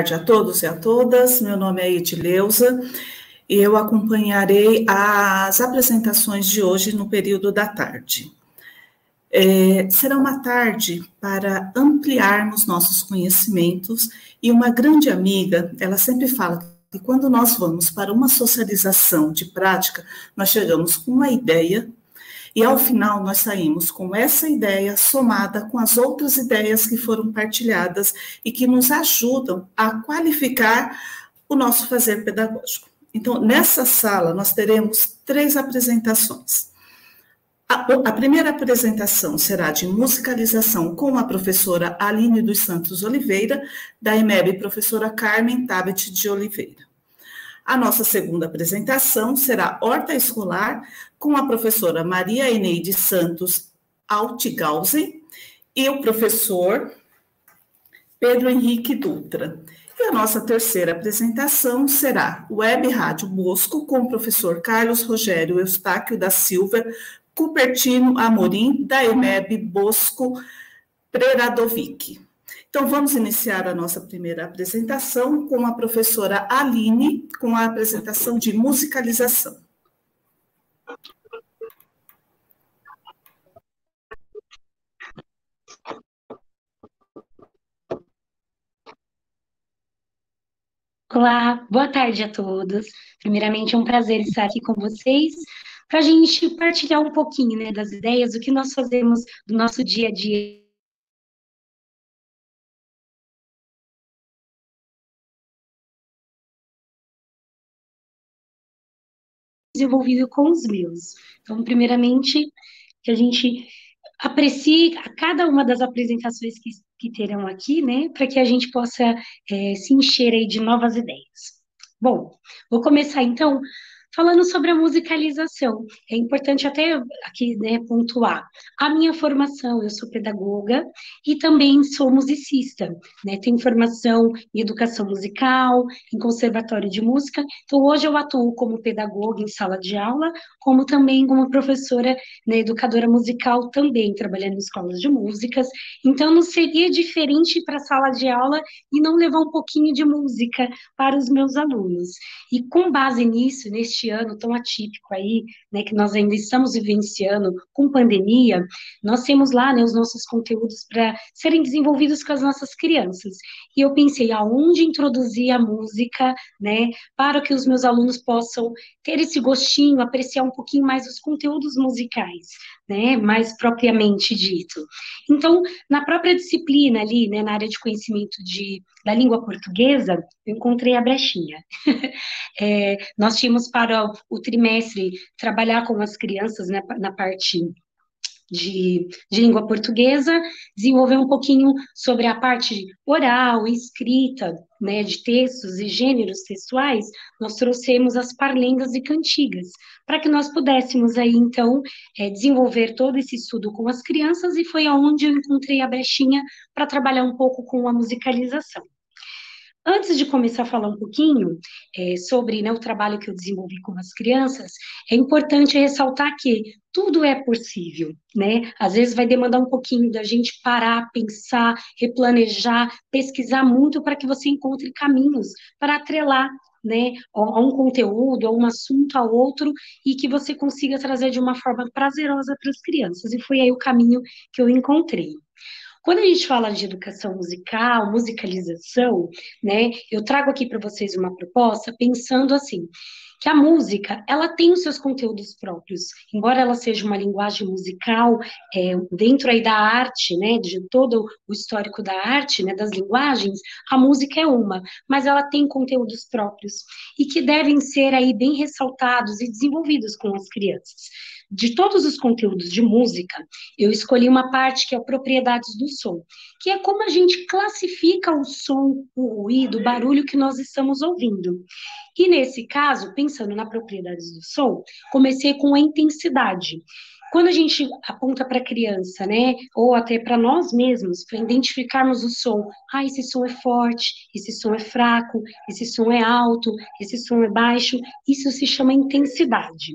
Tarde a todos e a todas. Meu nome é Edileuza e eu acompanharei as apresentações de hoje no período da tarde. É, será uma tarde para ampliarmos nossos conhecimentos e uma grande amiga, ela sempre fala que quando nós vamos para uma socialização de prática, nós chegamos com uma ideia e ao final nós saímos com essa ideia somada com as outras ideias que foram partilhadas e que nos ajudam a qualificar o nosso fazer pedagógico. Então, nessa sala nós teremos três apresentações. A, a, primeira apresentação será de musicalização com a professora Aline dos Santos Oliveira, da EMEB professora Carmen Tabet de Oliveira. A nossa segunda apresentação será Horta Escolar, com a professora Maria Eneide Santos Altigausen e o professor Pedro Henrique Dutra. E a nossa terceira apresentação será Web Rádio Bosco, com o professor Carlos Rogério Eustáquio da Silva Cupertino Amorim, da EMEB Bosco Preradovic. Então, vamos iniciar a nossa primeira apresentação com a professora Aline, com a apresentação de musicalização. Olá, boa tarde a todos. Primeiramente, é um prazer estar aqui com vocês para a gente partilhar um pouquinho né, das ideias, do que nós fazemos do nosso dia a dia desenvolvido com os meus. Então, primeiramente, que a gente aprecie a cada uma das apresentações que, que terão aqui, né, para que a gente possa é, se encher aí de novas ideias. Bom, vou começar então Falando sobre a musicalização, é importante até aqui né, pontuar. A minha formação, eu sou pedagoga e também sou musicista, né? Tenho formação em educação musical, em conservatório de música. Então, hoje eu atuo como pedagoga em sala de aula, como também como professora, né, educadora musical também, trabalhando em escolas de músicas. Então, não seria diferente para a sala de aula e não levar um pouquinho de música para os meus alunos. E com base nisso, neste este ano tão atípico aí, né, que nós ainda estamos vivenciando com pandemia, nós temos lá, né, os nossos conteúdos para serem desenvolvidos com as nossas crianças. E eu pensei aonde introduzir a música, né, para que os meus alunos possam ter esse gostinho, apreciar um pouquinho mais os conteúdos musicais, né, mais propriamente dito. Então, na própria disciplina ali, né, na área de conhecimento de, da língua portuguesa, eu encontrei a brechinha. é, nós tínhamos para o trimestre trabalhar com as crianças né, na parte de, de, língua portuguesa, desenvolver um pouquinho sobre a parte oral, escrita, né, de textos e gêneros textuais, nós trouxemos as parlendas e cantigas, para que nós pudéssemos aí, então, é, desenvolver todo esse estudo com as crianças, e foi aonde eu encontrei a brechinha para trabalhar um pouco com a musicalização. Antes de começar a falar um pouquinho é, sobre né, o trabalho que eu desenvolvi com as crianças, é importante ressaltar que tudo é possível, né? Às vezes vai demandar um pouquinho da gente parar, pensar, replanejar, pesquisar muito para que você encontre caminhos para atrelar né, a um conteúdo, a um assunto a outro, e que você consiga trazer de uma forma prazerosa para as crianças. E foi aí o caminho que eu encontrei. Quando a gente fala de educação musical, musicalização, né, eu trago aqui para vocês uma proposta pensando assim, que a música, ela tem os seus conteúdos próprios, embora ela seja uma linguagem musical, é, dentro aí da arte, né, de todo o histórico da arte, né, das linguagens, a música é uma, mas ela tem conteúdos próprios, e que devem ser aí bem ressaltados e desenvolvidos com as crianças de todos os conteúdos de música, eu escolhi uma parte que é propriedades do som, que é como a gente classifica o som, o ruído, o barulho que nós estamos ouvindo. E nesse caso, pensando na propriedades do som, comecei com a intensidade. Quando a gente aponta para a criança, né, ou até para nós mesmos, para identificarmos o som, ah, esse som é forte, esse som é fraco, esse som é alto, esse som é baixo, isso se chama intensidade.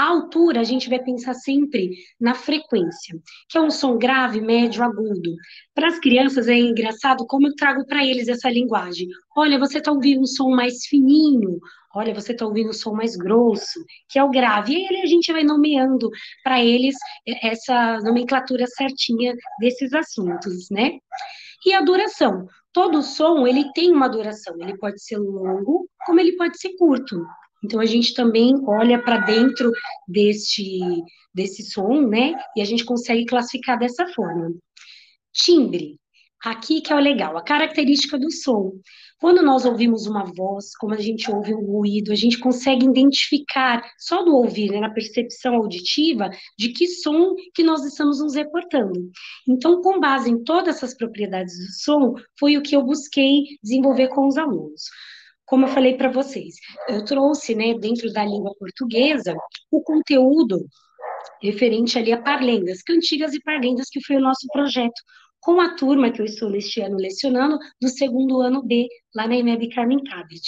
A altura, a gente vai pensar sempre na frequência, que é um som grave, médio, agudo. Para as crianças é engraçado como eu trago para eles essa linguagem. Olha, você está ouvindo um som mais fininho, olha, você está ouvindo um som mais grosso, que é o grave. E aí a gente vai nomeando para eles essa nomenclatura certinha desses assuntos, né? E a duração. Todo som, ele tem uma duração. Ele pode ser longo, como ele pode ser curto. Então a gente também olha para dentro deste desse som, né? E a gente consegue classificar dessa forma. Timbre. Aqui que é o legal, a característica do som. Quando nós ouvimos uma voz, como a gente ouve um ruído, a gente consegue identificar, só do ouvir, né, na percepção auditiva, de que som que nós estamos nos reportando. Então, com base em todas essas propriedades do som, foi o que eu busquei desenvolver com os alunos como eu falei para vocês, eu trouxe, né, dentro da língua portuguesa, o conteúdo referente ali a parlendas, cantigas e parlendas, que foi o nosso projeto, com a turma que eu estou neste ano lecionando, do segundo ano B, lá na IMEB Carmen Cabet.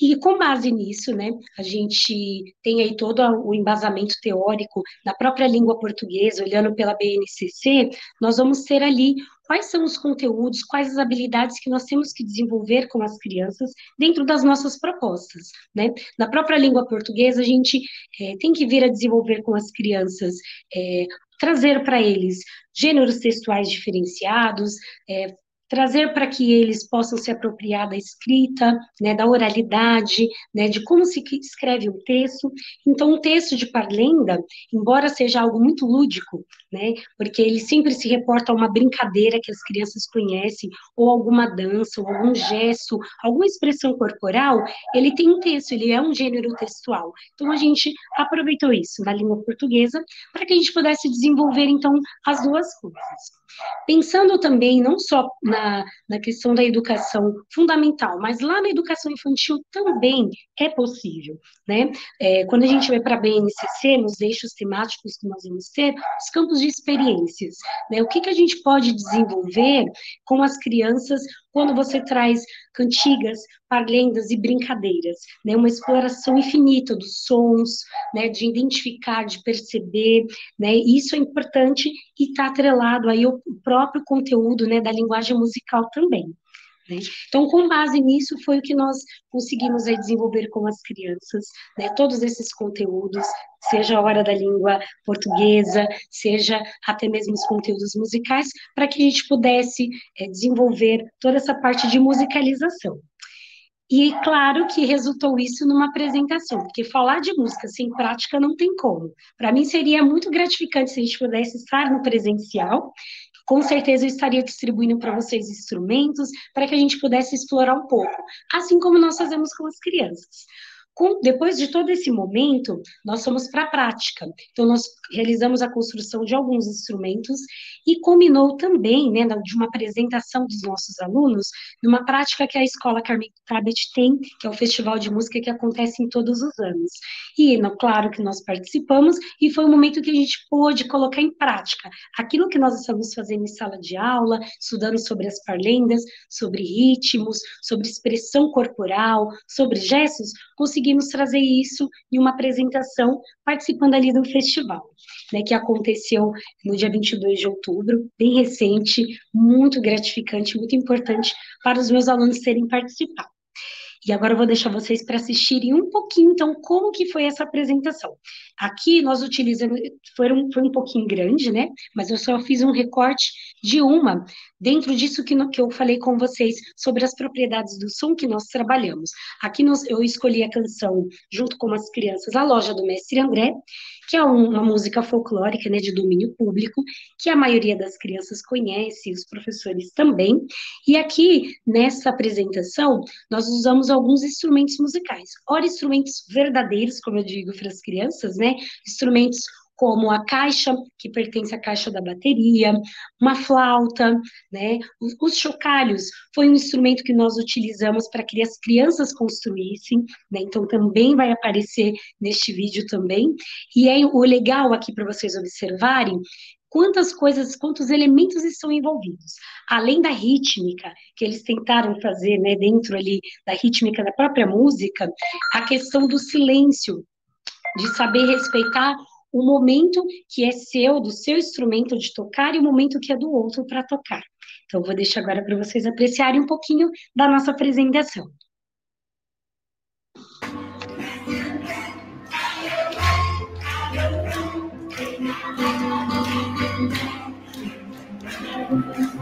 E com base nisso, né, a gente tem aí todo o embasamento teórico da própria língua portuguesa, olhando pela BNCC, nós vamos ter ali quais são os conteúdos, quais as habilidades que nós temos que desenvolver com as crianças dentro das nossas propostas, né? Na própria língua portuguesa, a gente é, tem que vir a desenvolver com as crianças é, trazer para eles gêneros textuais diferenciados, é, trazer para que eles possam se apropriar da escrita, né, da oralidade, né, de como se escreve um texto. Então, o texto de Parlenda, embora seja algo muito lúdico, né, porque ele sempre se reporta a uma brincadeira que as crianças conhecem, ou alguma dança, ou algum gesto, alguma expressão corporal, ele tem um texto, ele é um gênero textual. Então, a gente aproveitou isso na língua portuguesa para que a gente pudesse desenvolver, então, as duas coisas. Pensando também não só na, na questão da educação fundamental, mas lá na educação infantil também é possível, né? É, quando a gente vai para a BNCC, nos eixos temáticos que nós vamos ter, os campos de experiências, né? O que, que a gente pode desenvolver com as crianças quando você traz cantigas, parlendas e brincadeiras, né? Uma exploração infinita dos sons, né? De identificar, de perceber, né? Isso é importante e está atrelado aí o próprio conteúdo, né? Da linguagem musical também. Né? Então, com base nisso, foi o que nós conseguimos aí desenvolver com as crianças, né? todos esses conteúdos, seja a hora da língua portuguesa, seja até mesmo os conteúdos musicais, para que a gente pudesse é, desenvolver toda essa parte de musicalização. E claro que resultou isso numa apresentação, porque falar de música sem prática não tem como. Para mim seria muito gratificante se a gente pudesse estar no presencial com certeza eu estaria distribuindo para vocês instrumentos para que a gente pudesse explorar um pouco, assim como nós fazemos com as crianças. Com, depois de todo esse momento, nós fomos para a prática. Então, nós realizamos a construção de alguns instrumentos e combinou também, né, de uma apresentação dos nossos alunos, numa prática que a Escola Carmen Tabet tem, que é o festival de música que acontece em todos os anos. E, claro que nós participamos, e foi um momento que a gente pôde colocar em prática aquilo que nós estamos fazendo em sala de aula, estudando sobre as parlendas, sobre ritmos, sobre expressão corporal, sobre gestos, conseguimos conseguimos trazer isso em uma apresentação participando ali do festival, né, que aconteceu no dia 22 de outubro, bem recente, muito gratificante, muito importante para os meus alunos terem participado. E agora eu vou deixar vocês para assistirem um pouquinho, então, como que foi essa apresentação. Aqui nós utilizamos, foi um, foi um pouquinho grande, né? Mas eu só fiz um recorte de uma, dentro disso que, no, que eu falei com vocês sobre as propriedades do som que nós trabalhamos. Aqui nós, eu escolhi a canção, junto com as crianças, A Loja do Mestre André, que é uma música folclórica, né, de domínio público, que a maioria das crianças conhece, os professores também. E aqui, nessa apresentação, nós usamos alguns instrumentos musicais. Ora, instrumentos verdadeiros, como eu digo para as crianças, né, instrumentos como a caixa, que pertence à caixa da bateria, uma flauta, né? Os chocalhos foi um instrumento que nós utilizamos para que as crianças construíssem, né? Então também vai aparecer neste vídeo também. E é o legal aqui para vocês observarem quantas coisas, quantos elementos estão envolvidos. Além da rítmica, que eles tentaram fazer, né, dentro ali da rítmica da própria música, a questão do silêncio, de saber respeitar o momento que é seu, do seu instrumento de tocar, e o momento que é do outro para tocar. Então, vou deixar agora para vocês apreciarem um pouquinho da nossa apresentação.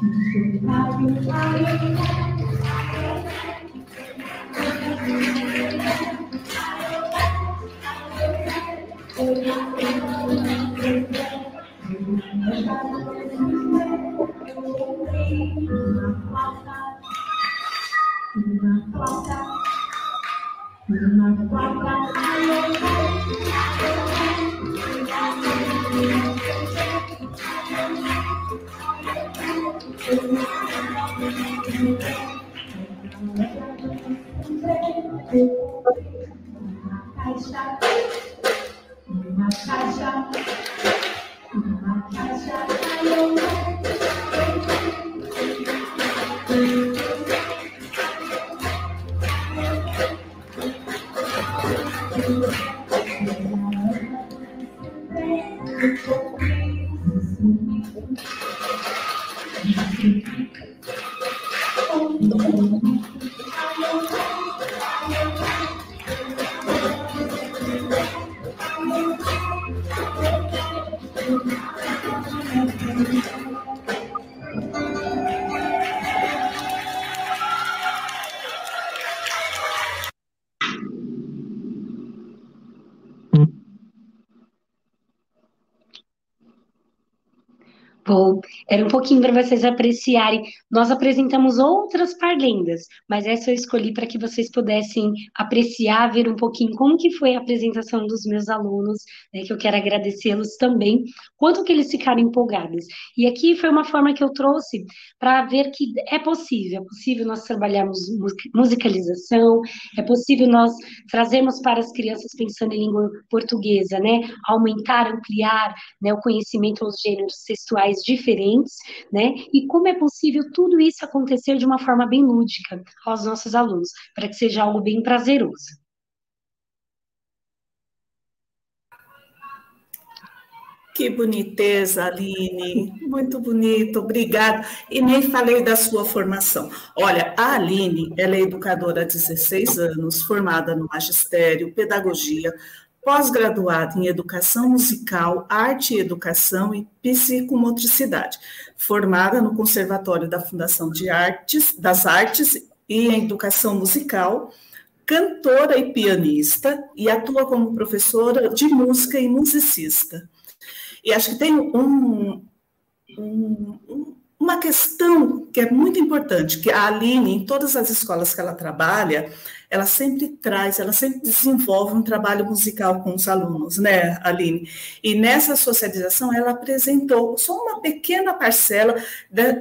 祝你生日快乐祝 Bom, pouquinho para vocês apreciarem. Nós apresentamos outras parlendas, mas essa eu escolhi para que vocês pudessem apreciar, ver um pouquinho como que foi a apresentação dos meus alunos, né, que eu quero agradecê-los também, quanto que eles ficaram empolgados. E aqui foi uma forma que eu trouxe para ver que é possível, é possível nós trabalharmos musicalização, é possível nós trazermos para as crianças pensando em língua portuguesa, né, aumentar, ampliar, né, o conhecimento aos gêneros textuais diferentes, né? E como é possível tudo isso acontecer de uma forma bem lúdica aos nossos alunos, para que seja algo bem prazeroso. Que boniteza, Aline, muito bonito, obrigada. E nem falei da sua formação. Olha, a Aline, ela é educadora há 16 anos, formada no magistério, pedagogia, pós-graduada em Educação Musical, Arte e Educação e Psicomotricidade, formada no Conservatório da Fundação de Artes, das Artes e Educação Musical, cantora e pianista, e atua como professora de música e musicista. E acho que tem um, um, uma questão que é muito importante, que a Aline, em todas as escolas que ela trabalha, ela sempre traz, ela sempre desenvolve um trabalho musical com os alunos, né, Aline? E nessa socialização ela apresentou só uma pequena parcela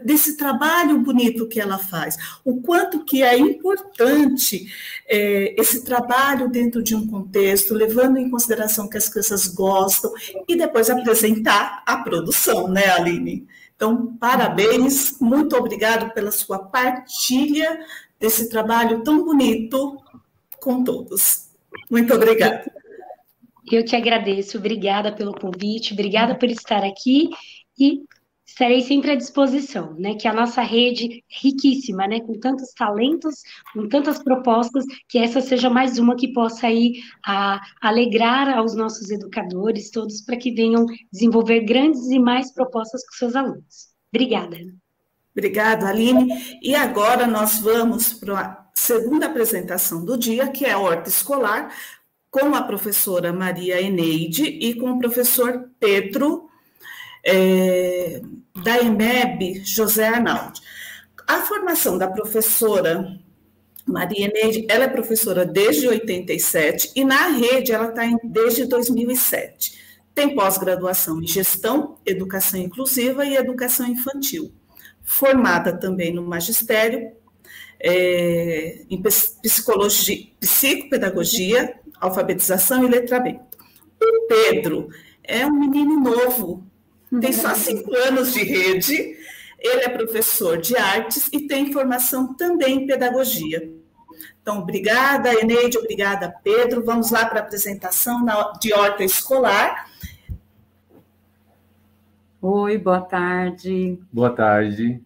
desse trabalho bonito que ela faz, o quanto que é importante é, esse trabalho dentro de um contexto, levando em consideração que as crianças gostam, e depois apresentar a produção, né, Aline? Então, parabéns, muito obrigado pela sua partilha desse trabalho tão bonito com todos. Muito obrigada. Eu que agradeço, obrigada pelo convite, obrigada por estar aqui e estarei sempre à disposição, né? Que a nossa rede é riquíssima, né? Com tantos talentos, com tantas propostas, que essa seja mais uma que possa aí a, alegrar aos nossos educadores todos para que venham desenvolver grandes e mais propostas com seus alunos. Obrigada. Obrigada, Aline. E agora nós vamos para a segunda apresentação do dia, que é a horta escolar, com a professora Maria Eneide e com o professor Pedro é, da EMEB, José Arnaldi. A formação da professora Maria Eneide, ela é professora desde 87 e na rede ela está desde 2007. Tem pós-graduação em gestão, educação inclusiva e educação infantil. Formada também no magistério, é, em psicologia, psicopedagogia, alfabetização e letramento. O Pedro é um menino novo, tem só cinco anos de rede, ele é professor de artes e tem formação também em pedagogia. Então, obrigada, Eneide, obrigada, Pedro. Vamos lá para a apresentação de horta escolar. Oi, boa tarde. Boa tarde.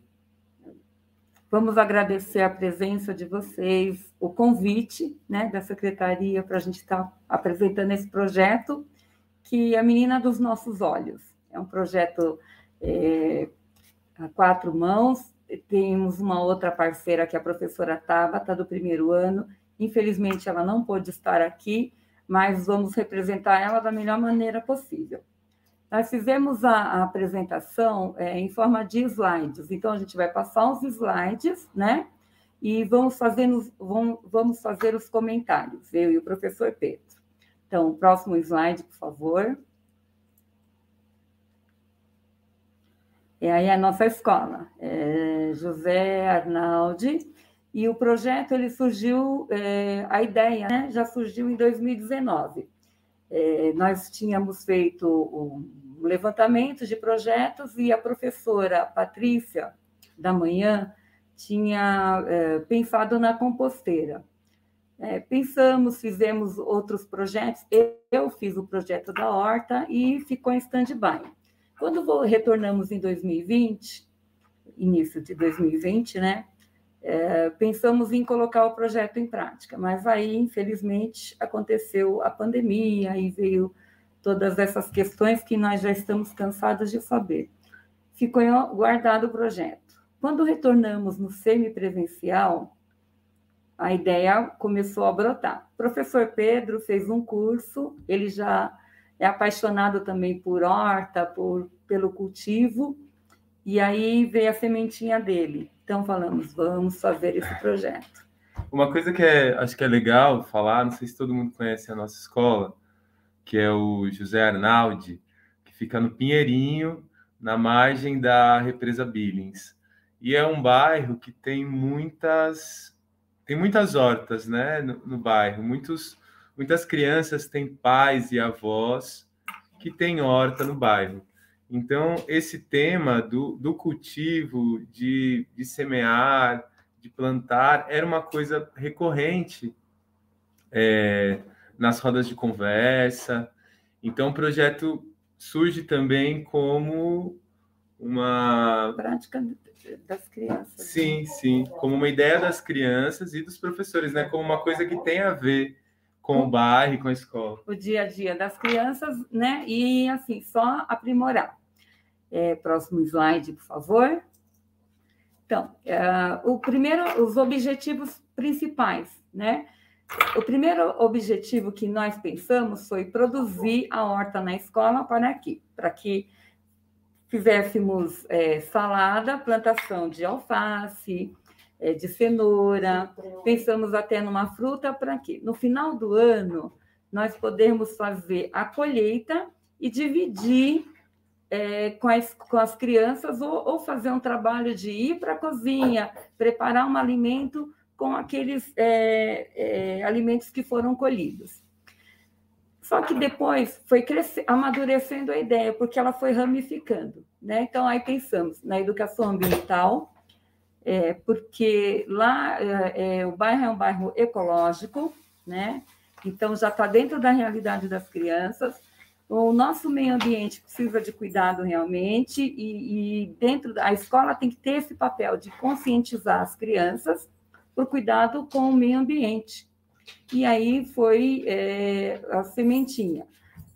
Vamos agradecer a presença de vocês, o convite né, da Secretaria para a gente estar tá apresentando esse projeto, que é a Menina dos Nossos Olhos. É um projeto é, a quatro mãos. Temos uma outra parceira, que é a professora Tabata, do primeiro ano. Infelizmente, ela não pôde estar aqui, mas vamos representar ela da melhor maneira possível. Nós fizemos a, a apresentação é, em forma de slides, então a gente vai passar uns slides, né? E vamos fazer, vamos, vamos fazer os comentários, eu e o professor Pedro. Então, próximo slide, por favor. É aí a nossa escola, é José Arnaldi, e o projeto ele surgiu, é, a ideia né, já surgiu em 2019. É, nós tínhamos feito um levantamento de projetos e a professora Patrícia, da manhã, tinha é, pensado na composteira. É, pensamos, fizemos outros projetos, eu fiz o projeto da horta e ficou em stand-by. Quando retornamos em 2020, início de 2020, né, é, pensamos em colocar o projeto em prática, mas aí, infelizmente, aconteceu a pandemia e veio todas essas questões que nós já estamos cansados de saber. Ficou guardado o projeto. Quando retornamos no semipresencial, a ideia começou a brotar. O professor Pedro fez um curso, ele já é apaixonado também por horta, por, pelo cultivo, e aí veio a sementinha dele. Então falamos, vamos fazer esse projeto. Uma coisa que é, acho que é legal falar, não sei se todo mundo conhece a nossa escola, que é o José Arnaldi, que fica no Pinheirinho, na margem da represa Billings. E é um bairro que tem muitas tem muitas hortas, né, no, no bairro. Muitos muitas crianças têm pais e avós que têm horta no bairro. Então, esse tema do, do cultivo, de, de semear, de plantar, era uma coisa recorrente é, nas rodas de conversa. Então, o projeto surge também como uma prática das crianças. Sim, sim, como uma ideia das crianças e dos professores, né? Como uma coisa que tem a ver com o bairro, com a escola. O dia a dia das crianças, né? E assim, só aprimorar. É, próximo slide, por favor. Então, é, o primeiro, os objetivos principais, né? O primeiro objetivo que nós pensamos foi produzir a horta na escola para aqui, para que fizéssemos é, salada, plantação de alface, é, de cenoura, pensamos até numa fruta para quê? No final do ano, nós podemos fazer a colheita e dividir é, com, as, com as crianças ou, ou fazer um trabalho de ir para a cozinha, preparar um alimento com aqueles é, é, alimentos que foram colhidos. Só que depois foi amadurecendo a ideia, porque ela foi ramificando. Né? Então, aí pensamos na educação ambiental, é, porque lá é, é o bairro é um bairro ecológico, né? então já está dentro da realidade das crianças. O nosso meio ambiente precisa de cuidado realmente, e, e dentro da escola tem que ter esse papel de conscientizar as crianças por cuidado com o meio ambiente. E aí foi é, a sementinha.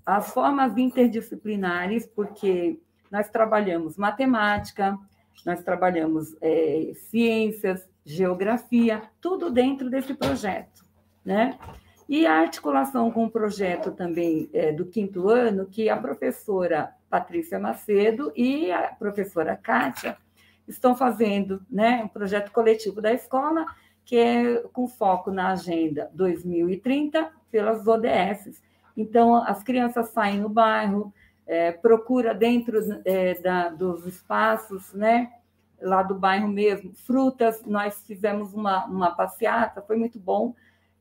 As formas interdisciplinares, porque nós trabalhamos matemática, nós trabalhamos é, ciências, geografia, tudo dentro desse projeto, né? E a articulação com o projeto também é, do quinto ano, que a professora Patrícia Macedo e a professora Kátia estão fazendo, né, um projeto coletivo da escola, que é com foco na Agenda 2030 pelas ODSs. Então, as crianças saem no bairro, é, procura dentro é, da, dos espaços, né? Lá do bairro mesmo, frutas. Nós fizemos uma, uma passeata, foi muito bom.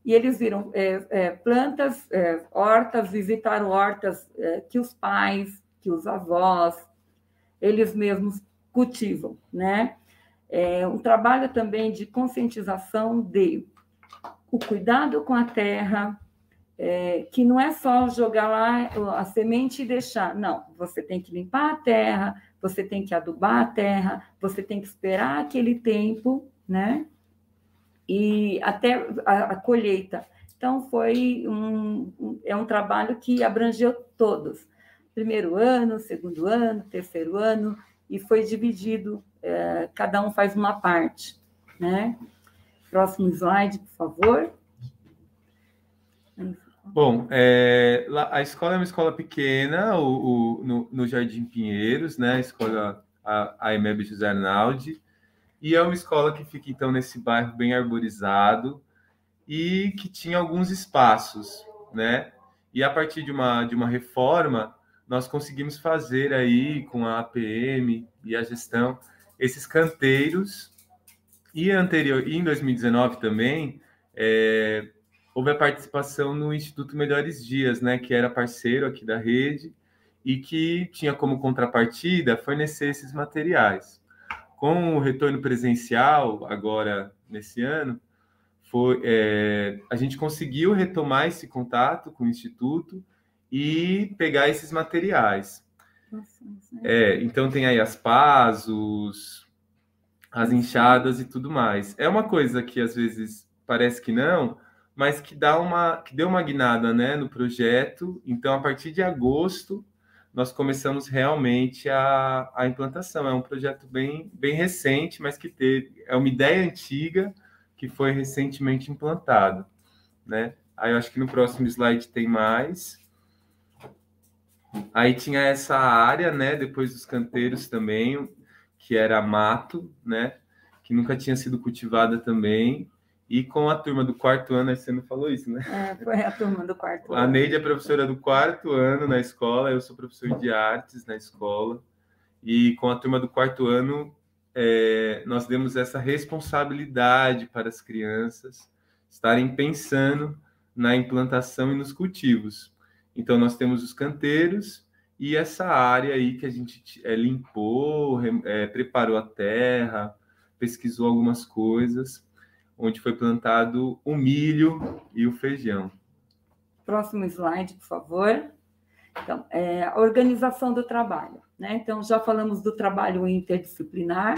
E eles viram é, é, plantas, é, hortas, visitaram hortas é, que os pais, que os avós, eles mesmos cultivam, né? É um trabalho também de conscientização de o cuidado com a terra, é, que não é só jogar lá a semente e deixar. Não, você tem que limpar a terra, você tem que adubar a terra, você tem que esperar aquele tempo, né? E até a, a colheita. Então, foi um, é um trabalho que abrangeu todos. Primeiro ano, segundo ano, terceiro ano, e foi dividido, é, cada um faz uma parte, né? Próximo slide, por favor. Bom, é, a escola é uma escola pequena, o, o no, no, Jardim Pinheiros, né? A escola a, a José Arnaldi, e é uma escola que fica então nesse bairro bem arborizado e que tinha alguns espaços, né? E a partir de uma, de uma reforma, nós conseguimos fazer aí com a APM e a gestão esses canteiros. E anterior, e em 2019 também, é, houve a participação no Instituto Melhores Dias, né, que era parceiro aqui da rede e que tinha como contrapartida fornecer esses materiais. Com o retorno presencial, agora nesse ano, foi, é, a gente conseguiu retomar esse contato com o Instituto e pegar esses materiais. É, então tem aí as pás, os, as enxadas e tudo mais. É uma coisa que às vezes parece que não, mas que dá uma que deu uma guinada né, no projeto. Então, a partir de agosto, nós começamos realmente a, a implantação. É um projeto bem, bem recente, mas que teve, é uma ideia antiga que foi recentemente implantado. Né? Aí eu acho que no próximo slide tem mais. Aí tinha essa área, né, depois dos canteiros também, que era mato, né, que nunca tinha sido cultivada também. E com a turma do quarto ano, você não falou isso, né? É, foi a turma do quarto ano. A Neide é professora do quarto ano na escola, eu sou professor de artes na escola. E com a turma do quarto ano, é, nós demos essa responsabilidade para as crianças estarem pensando na implantação e nos cultivos. Então, nós temos os canteiros e essa área aí que a gente é, limpou, é, preparou a terra, pesquisou algumas coisas onde foi plantado o milho e o feijão. Próximo slide, por favor. Então, é, a organização do trabalho. Né? Então, já falamos do trabalho interdisciplinar,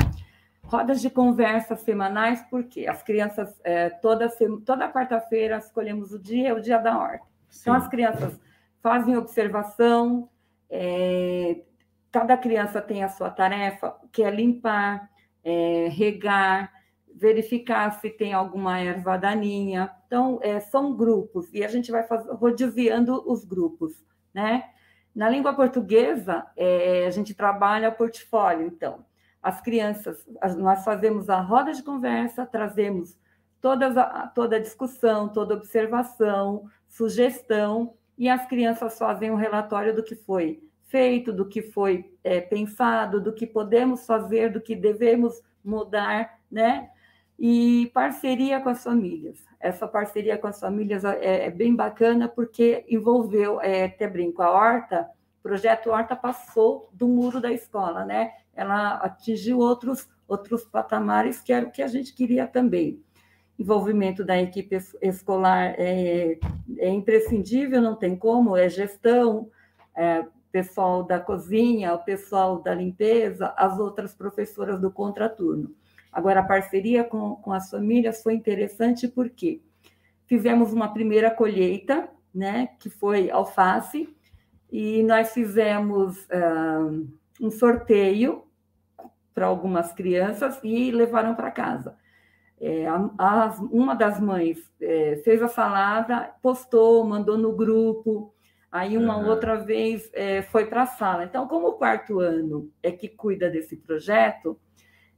rodas de conversa semanais, porque as crianças, é, toda, toda quarta-feira, escolhemos o dia, é o dia da horta. Então, as crianças fazem observação, é, cada criança tem a sua tarefa, que é limpar, é, regar, verificar se tem alguma erva daninha. Então, é, são grupos, e a gente vai fazer, rodeando os grupos, né? Na língua portuguesa, é, a gente trabalha portfólio, então. As crianças, nós fazemos a roda de conversa, trazemos todas a, toda a discussão, toda observação, sugestão, e as crianças fazem um relatório do que foi feito, do que foi é, pensado, do que podemos fazer, do que devemos mudar, né? e parceria com as famílias. Essa parceria com as famílias é, é bem bacana porque envolveu, é, até brinco, a horta, o projeto Horta passou do muro da escola, né? Ela atingiu outros, outros patamares que era o que a gente queria também. Envolvimento da equipe escolar é, é imprescindível, não tem como, é gestão, é, pessoal da cozinha, o pessoal da limpeza, as outras professoras do contraturno. Agora, a parceria com, com as famílias foi interessante porque fizemos uma primeira colheita, né, que foi alface, e nós fizemos uh, um sorteio para algumas crianças e levaram para casa. É, uma das mães é, fez a salada, postou, mandou no grupo, aí uma uhum. outra vez é, foi para a sala. Então, como o quarto ano é que cuida desse projeto,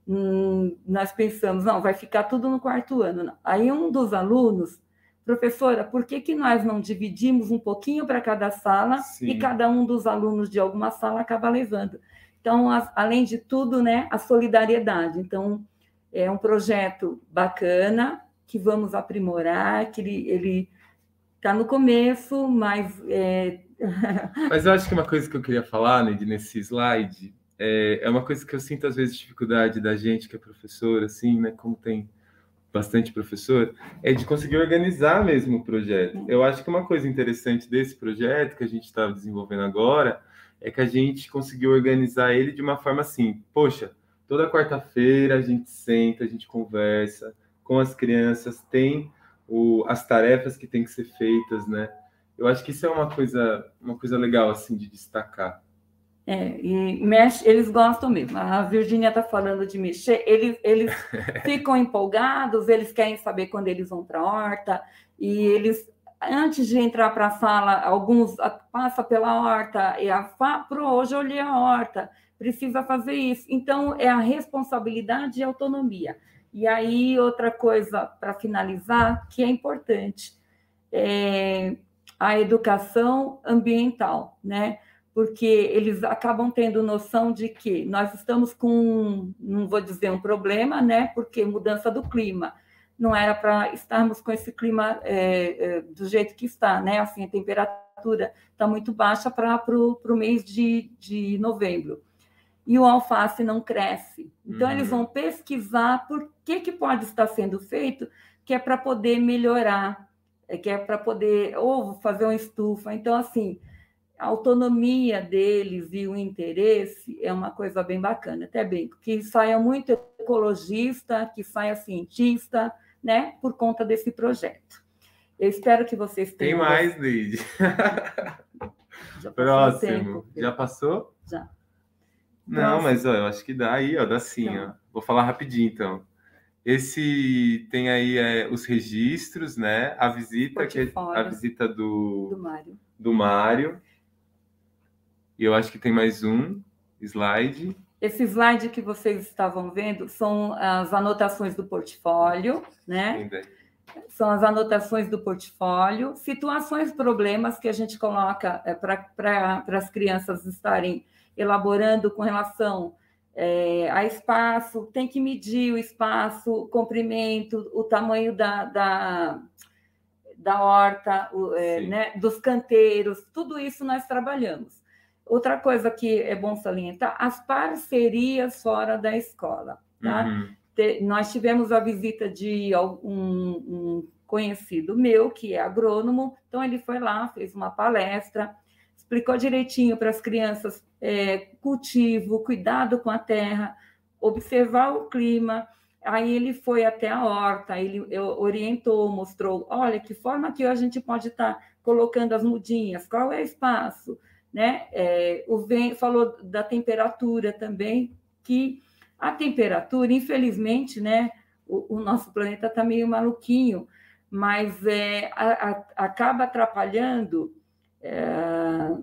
hum, nós pensamos, não, vai ficar tudo no quarto ano. Não. Aí um dos alunos professora, por que, que nós não dividimos um pouquinho para cada sala Sim. e cada um dos alunos de alguma sala acaba levando? Então, a, além de tudo, né, a solidariedade. Então, é um projeto bacana que vamos aprimorar, que ele está no começo, mas é... mas eu acho que uma coisa que eu queria falar, Neide, nesse slide, é, é uma coisa que eu sinto às vezes dificuldade da gente que é professor, assim, né, como tem bastante professor, é de conseguir organizar mesmo o projeto. Eu acho que uma coisa interessante desse projeto que a gente está desenvolvendo agora é que a gente conseguiu organizar ele de uma forma assim, poxa, toda quarta-feira a gente senta, a gente conversa com as crianças, tem o, as tarefas que têm que ser feitas, né? Eu acho que isso é uma coisa, uma coisa legal assim de destacar. É, e mexe, eles gostam mesmo. A Virgínia está falando de mexer, eles, eles ficam empolgados, eles querem saber quando eles vão para a horta, e eles, antes de entrar para a sala, alguns passa pela horta, e a pro, hoje eu olhei a horta, precisa fazer isso. Então, é a responsabilidade e a autonomia. E aí, outra coisa para finalizar, que é importante, é a educação ambiental, né? porque eles acabam tendo noção de que nós estamos com, não vou dizer um problema, né? Porque mudança do clima. Não era para estarmos com esse clima é, é, do jeito que está, né? Assim, a temperatura está muito baixa para o mês de, de novembro. E o alface não cresce. Então, uhum. eles vão pesquisar por que, que pode estar sendo feito, que é para poder melhorar, é que é para poder, ou fazer uma estufa. Então, assim, a autonomia deles e o interesse é uma coisa bem bacana, até bem, que saia muito ecologista, que saia cientista, né, por conta desse projeto. Eu espero que vocês tenham. Tem mais, Neide. Próximo. Já passou? Já. Não, Próximo. mas ó, eu acho que dá aí, ó, dá sim, então. ó. Vou falar rapidinho, então. Esse tem aí é, os registros, né? A visita, que a visita do, do Mário. Do Mário e eu acho que tem mais um slide. Esse slide que vocês estavam vendo são as anotações do portfólio, né? Entendi. São as anotações do portfólio, situações, problemas que a gente coloca é, para as crianças estarem elaborando com relação é, a espaço, tem que medir o espaço, o comprimento, o tamanho da, da, da horta, o, é, né, dos canteiros, tudo isso nós trabalhamos. Outra coisa que é bom salientar, as parcerias fora da escola. Tá? Uhum. nós tivemos a visita de um, um conhecido meu, que é agrônomo, então ele foi lá, fez uma palestra, explicou direitinho para as crianças é, cultivo, cuidado com a terra, observar o clima. Aí ele foi até a horta, ele orientou, mostrou, olha, que forma que a gente pode estar tá colocando as mudinhas, qual é o espaço, né? É, o vento falou da temperatura também, que a temperatura, infelizmente, né? O, o nosso planeta está meio maluquinho, mas é, a, a, acaba atrapalhando é,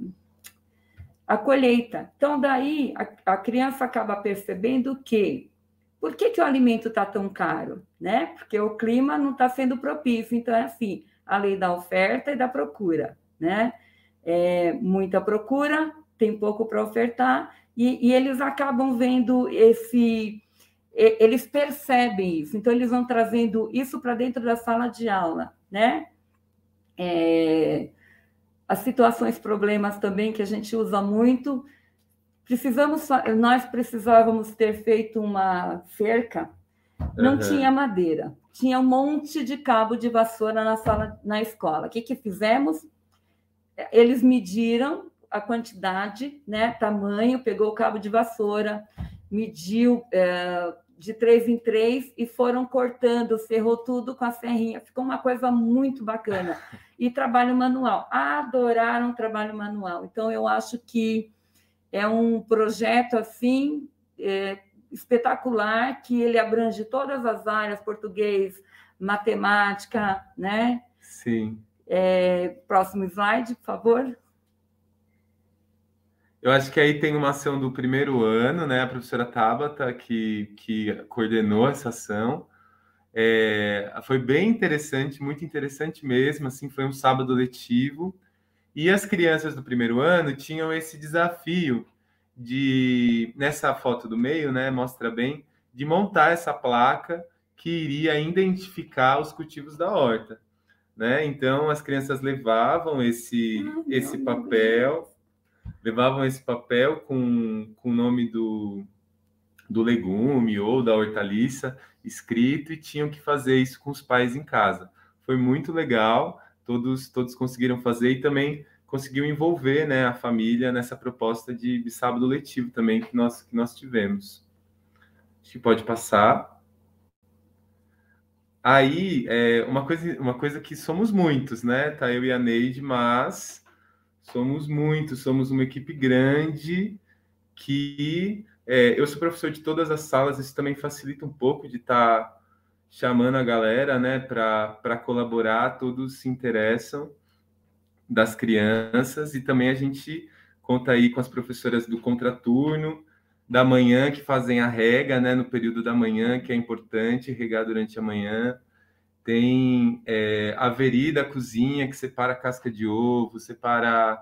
a colheita. Então, daí a, a, criança acaba percebendo que por que, que o alimento está tão caro? Né? Porque o clima não está sendo propício. Então, é assim, a lei da oferta e da procura. Né? é, muita procura, tem pouco para ofertar, e, e, eles acabam vendo esse. Eles percebem isso, então eles vão trazendo isso para dentro da sala de aula, né? É, as situações, problemas também que a gente usa muito. Precisamos, nós precisávamos ter feito uma cerca, não uhum. tinha madeira, tinha um monte de cabo de vassoura na sala, na escola. O que, que fizemos? eles mediram a quantidade, né, tamanho, pegou o cabo de vassoura, mediu é, de três em três e foram cortando, ferrou tudo com a serrinha. Ficou uma coisa muito bacana. E trabalho manual. Adoraram trabalho manual. Então, eu acho que é um projeto assim é, espetacular, que ele abrange todas as áreas, português, matemática, né? Sim. É, próximo slide, por favor. Eu acho que aí tem uma ação do primeiro ano, né? A professora Tabata, que, que coordenou essa ação. É, foi bem interessante, muito interessante mesmo. Assim, foi um sábado letivo e as crianças do primeiro ano tinham esse desafio de nessa foto do meio, né, mostra bem, de montar essa placa que iria identificar os cultivos da horta, né? Então as crianças levavam esse esse papel, levavam esse papel com, com o nome do do legume ou da hortaliça escrito e tinham que fazer isso com os pais em casa. Foi muito legal, todos todos conseguiram fazer e também conseguiu envolver né, a família nessa proposta de, sábado letivo também que nós, que nós tivemos. Acho que pode passar. Aí, é, uma, coisa, uma coisa que somos muitos, né? Tá eu e a Neide, mas somos muitos, somos uma equipe grande que é, eu sou professor de todas as salas, isso também facilita um pouco de estar tá chamando a galera, né, para colaborar, todos se interessam das crianças e também a gente conta aí com as professoras do contraturno da manhã que fazem a rega, né, no período da manhã, que é importante regar durante a manhã. Tem é, a veri da cozinha que separa a casca de ovo, separa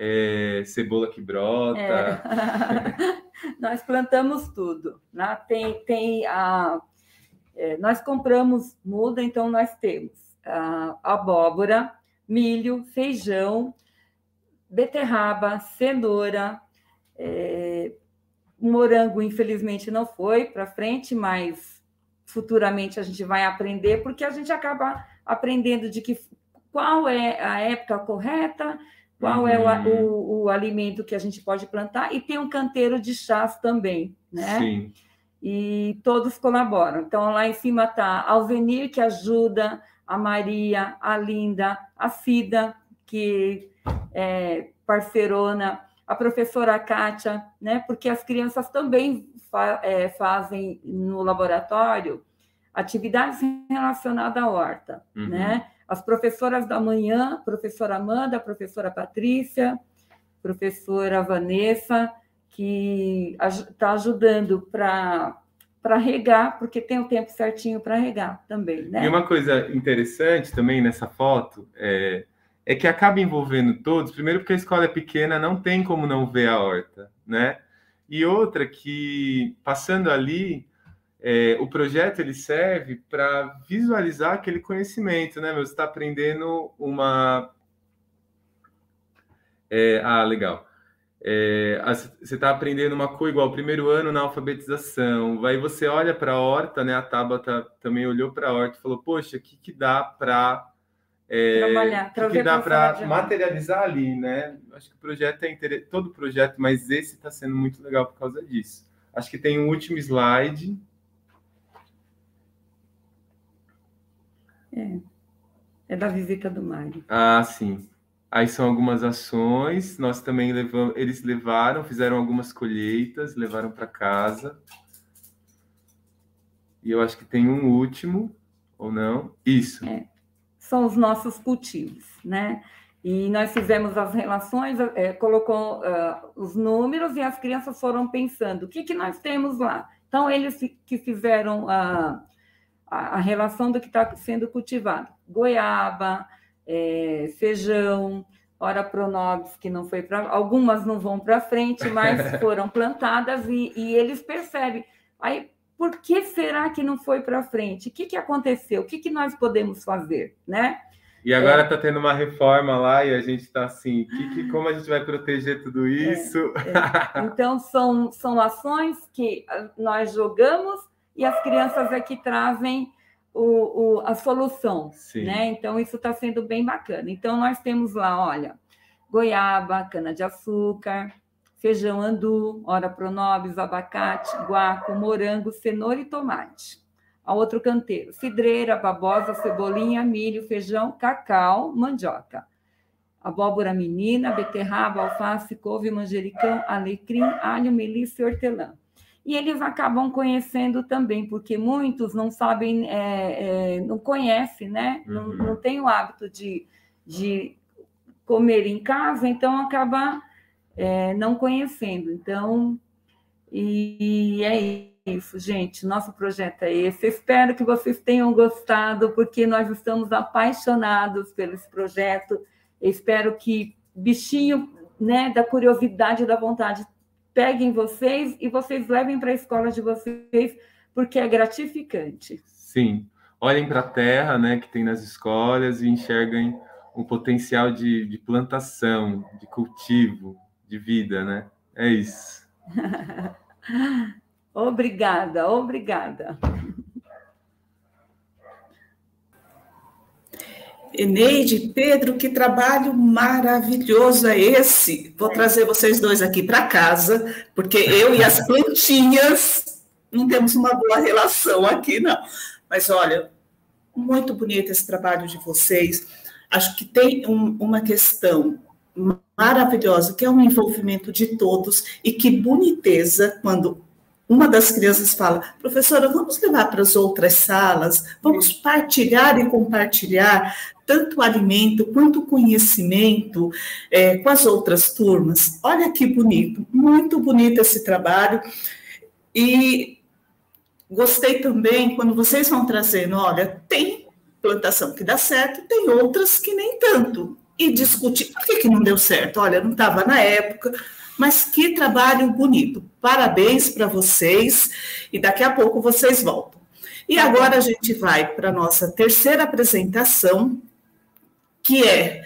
é, cebola que brota. É. nós plantamos tudo. Né? Tem, tem a, é, nós compramos muda, então nós temos a abóbora, milho, feijão, beterraba, cenoura, é, morango, infelizmente, não foi para frente, mas futuramente a gente vai aprender, porque a gente acaba aprendendo de que qual é a época correta, qual uhum. é o, uhum. o, o, alimento que a gente pode plantar, e tem um canteiro de chás também, né? Sim. E todos colaboram. Então, lá em cima está a Alvenir, que ajuda a Maria, a Linda, a Cida, que é parceirona, a professora Kátia, né? Porque as crianças também fa é, fazem no laboratório atividades relacionadas à horta, uhum. né? As professoras da manhã, professora Amanda, professora Patrícia, professora Vanessa, que está ajudando para para regar, porque tem o tempo certinho para regar também, né? E uma coisa interessante também nessa foto é, é que acaba envolvendo todos, primeiro porque a escola é pequena, não tem como não ver a horta, né? E outra que, passando ali, é, o projeto ele serve para visualizar aquele conhecimento, né? Você está aprendendo uma... É, ah, legal é, você está aprendendo uma coisa igual primeiro ano na alfabetização, aí você olha para a horta, né? A Tabata também olhou para a horta e falou: Poxa, o que, que dá para é, trabalhar, que, que dá para materializar ali, né? Acho que o projeto é inter... todo projeto, mas esse está sendo muito legal por causa disso. Acho que tem um último slide. É, é da visita do Mário. Ah, sim. Aí são algumas ações, nós também levamos, eles levaram, fizeram algumas colheitas, levaram para casa. E eu acho que tem um último, ou não? Isso. É, são os nossos cultivos, né? E nós fizemos as relações, é, colocou uh, os números e as crianças foram pensando o que, que nós temos lá. Então, eles que fizeram a, a, a relação do que está sendo cultivado: goiaba, é, feijão, ora pronobis que não foi para algumas não vão para frente, mas foram plantadas e, e, eles percebem. Aí, por que será que não foi para frente? O que, que aconteceu? O que, que nós podemos fazer, né? E agora está é, tendo uma reforma lá e a gente está assim, que, que, como a gente vai proteger tudo é, isso? É, é. Então, são, são ações que nós jogamos e as crianças é que trazem o, o, a solução, Sim. né? Então, isso está sendo bem bacana. Então, nós temos lá, olha, goiaba, cana-de-açúcar, feijão andu, ora pronobis, abacate, guaco, morango, cenoura e tomate. A outro canteiro, cidreira, babosa, cebolinha, milho, feijão, cacau, mandioca. Abóbora menina, beterraba, alface, couve, manjericão, alecrim, alho, melissa e hortelã e eles acabam conhecendo também, porque muitos não sabem, é, é, não conhecem, né? Uhum. Não, não tem o hábito de, de comer em casa, então acaba é, não conhecendo. Então, e, e é isso, gente. Nosso projeto é esse. espero que vocês tenham gostado, porque nós estamos apaixonados pelo esse projeto. espero que bichinho né, da curiosidade e da vontade peguem vocês e vocês levem para a escola de vocês, porque é gratificante. Sim. Olhem para a terra né, que tem nas escolas e enxerguem o potencial de, de plantação, de cultivo, de vida, né? É isso. obrigada, obrigada. Eneide, Pedro, que trabalho maravilhoso é esse. Vou trazer vocês dois aqui para casa, porque eu e as plantinhas não temos uma boa relação aqui, não. Mas olha, muito bonito esse trabalho de vocês. Acho que tem um, uma questão maravilhosa, que é um envolvimento de todos, e que boniteza quando uma das crianças fala, professora, vamos levar para as outras salas, vamos partilhar e compartilhar tanto alimento quanto conhecimento é, com as outras turmas. Olha que bonito, muito bonito esse trabalho. E gostei também quando vocês vão trazendo, olha, tem plantação que dá certo, tem outras que nem tanto. E discutir por que, que não deu certo. Olha, não estava na época, mas que trabalho bonito. Parabéns para vocês e daqui a pouco vocês voltam. E agora a gente vai para a nossa terceira apresentação, que é,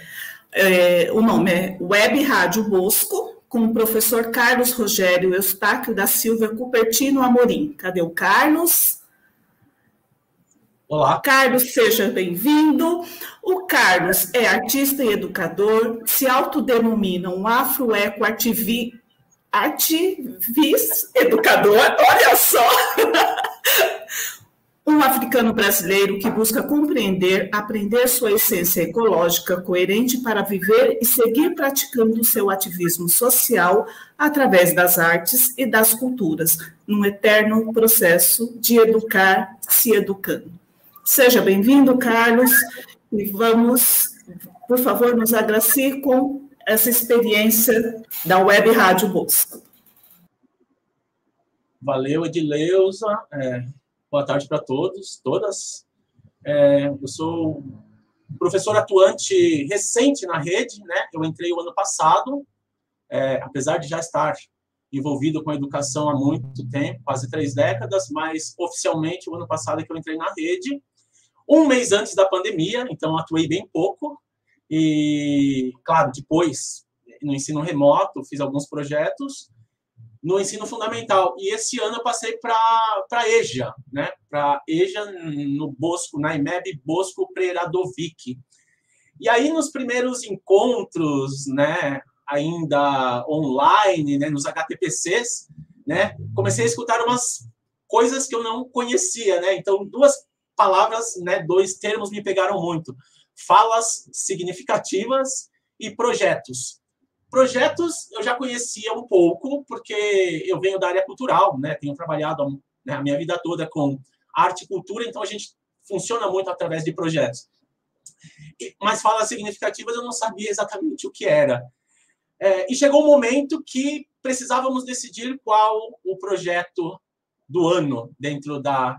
é, o nome é Web Rádio Bosco, com o professor Carlos Rogério Eustáquio da Silva Cupertino Amorim. Cadê o Carlos? Olá. Carlos, seja bem-vindo. O Carlos é artista e educador, se autodenomina um afroeco ativi, ativis educador, olha só! um africano brasileiro que busca compreender, aprender sua essência ecológica coerente para viver e seguir praticando seu ativismo social através das artes e das culturas, num eterno processo de educar se educando. Seja bem-vindo, Carlos, e vamos, por favor, nos agracie com essa experiência da Web Rádio Bosco. Valeu, Edileuza. É, boa tarde para todos, todas. É, eu sou professor atuante recente na rede, né? Eu entrei o ano passado, é, apesar de já estar envolvido com a educação há muito tempo, quase três décadas, mas oficialmente o ano passado é que eu entrei na rede um mês antes da pandemia, então atuei bem pouco. E, claro, depois, no ensino remoto, fiz alguns projetos no ensino fundamental. E esse ano eu passei para EJA, né? Para EJA no Bosco, na IMEB Bosco Preradovic. E aí, nos primeiros encontros, né, ainda online, né, nos HTPCs, né, comecei a escutar umas coisas que eu não conhecia, né? Então, duas palavras, né, dois termos me pegaram muito: falas significativas e projetos. Projetos eu já conhecia um pouco, porque eu venho da área cultural, né? Tenho trabalhado né, a minha vida toda com arte e cultura, então a gente funciona muito através de projetos. Mas falas significativas eu não sabia exatamente o que era. É, e chegou um momento que precisávamos decidir qual o projeto do ano dentro da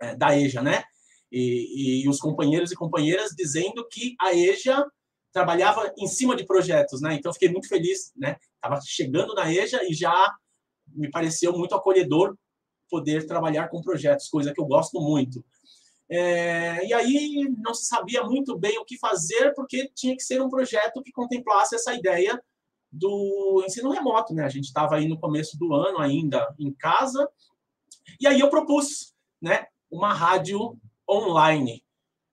é, da EJA, né? E, e, os companheiros e companheiras dizendo que a EJA trabalhava em cima de projetos, né? Então fiquei muito feliz, né? Estava chegando na EJA e já me pareceu muito acolhedor poder trabalhar com projetos, coisa que eu gosto muito. É, e aí não se sabia muito bem o que fazer, porque tinha que ser um projeto que contemplasse essa ideia do ensino remoto, né? A gente estava aí no começo do ano ainda em casa, e aí eu propus né, uma rádio online.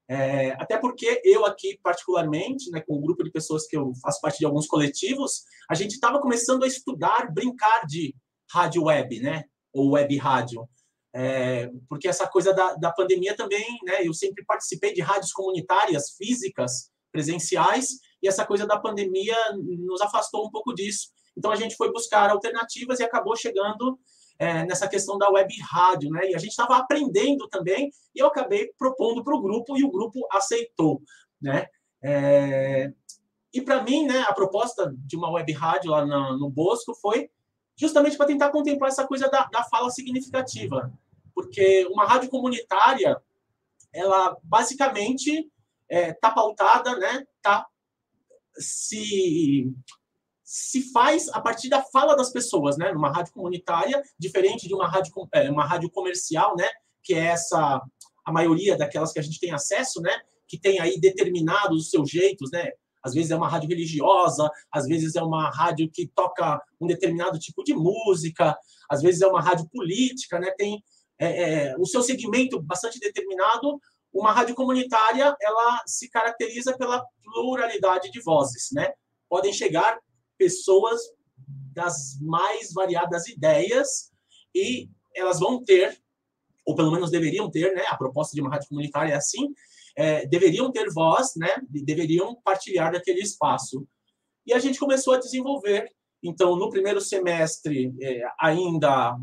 É, até porque eu aqui, particularmente, né, com o um grupo de pessoas que eu faço parte de alguns coletivos, a gente estava começando a estudar, brincar de rádio web, né, ou web rádio. É, porque essa coisa da, da pandemia também, né, eu sempre participei de rádios comunitárias, físicas, presenciais, e essa coisa da pandemia nos afastou um pouco disso. Então a gente foi buscar alternativas e acabou chegando é, nessa questão da web rádio, né? E a gente estava aprendendo também, e eu acabei propondo para o grupo, e o grupo aceitou, né? É, e para mim, né, a proposta de uma web rádio lá no, no Bosco foi justamente para tentar contemplar essa coisa da, da fala significativa. Porque uma rádio comunitária, ela basicamente está é, tá pautada, né? Tá se se faz a partir da fala das pessoas, né? Numa rádio comunitária, diferente de uma rádio é, uma rádio comercial, né? Que é essa a maioria daquelas que a gente tem acesso, né? Que tem aí determinados os seus jeitos, né? às vezes é uma rádio religiosa, às vezes é uma rádio que toca um determinado tipo de música, às vezes é uma rádio política, né? Tem é, é, o seu segmento bastante determinado. Uma rádio comunitária, ela se caracteriza pela pluralidade de vozes, né? Podem chegar pessoas das mais variadas ideias e elas vão ter, ou pelo menos deveriam ter, né? A proposta de uma rádio comunitária é assim, é, deveriam ter voz, né? Deveriam partilhar daquele espaço. E a gente começou a desenvolver. Então, no primeiro semestre, é, ainda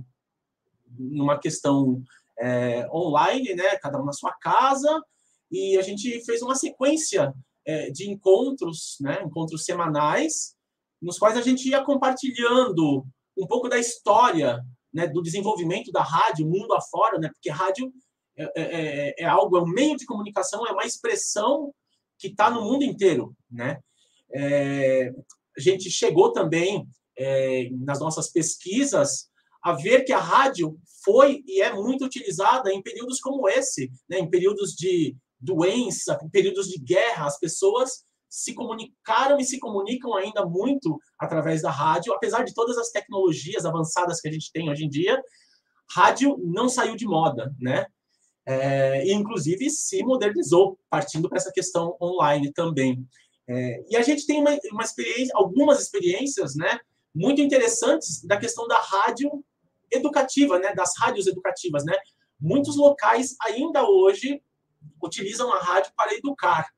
numa questão é, online, né? Cada um na sua casa, e a gente fez uma sequência é, de encontros, né? Encontros semanais, nos quais a gente ia compartilhando um pouco da história né, do desenvolvimento da rádio, mundo afora, né, porque rádio é, é, é, é, algo, é um meio de comunicação, é uma expressão que está no mundo inteiro, né? É, a gente chegou também é, nas nossas pesquisas a ver que a rádio foi e é muito utilizada em períodos como esse, né? em períodos de doença, em períodos de guerra, as pessoas se comunicaram e se comunicam ainda muito através da rádio, apesar de todas as tecnologias avançadas que a gente tem hoje em dia, rádio não saiu de moda, né? é, e inclusive se modernizou, partindo para essa questão online também. É, e a gente tem uma, uma experiência, algumas experiências né, muito interessantes da questão da rádio educativa, né, das rádios educativas. Né? Muitos locais ainda hoje utilizam a rádio para educar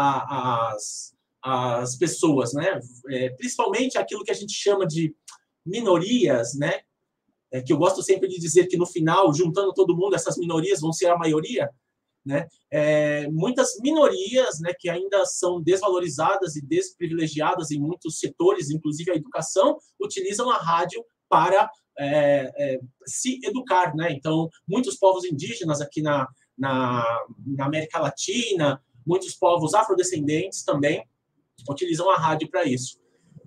a, as, as pessoas, né? É, principalmente aquilo que a gente chama de minorias, né? é, que eu gosto sempre de dizer que no final, juntando todo mundo, essas minorias vão ser a maioria, né? É, muitas minorias, né, que ainda são desvalorizadas e desprivilegiadas em muitos setores, inclusive a educação, utilizam a rádio para é, é, se educar, né? Então, muitos povos indígenas aqui na, na, na América Latina, muitos povos afrodescendentes também utilizam a rádio para isso.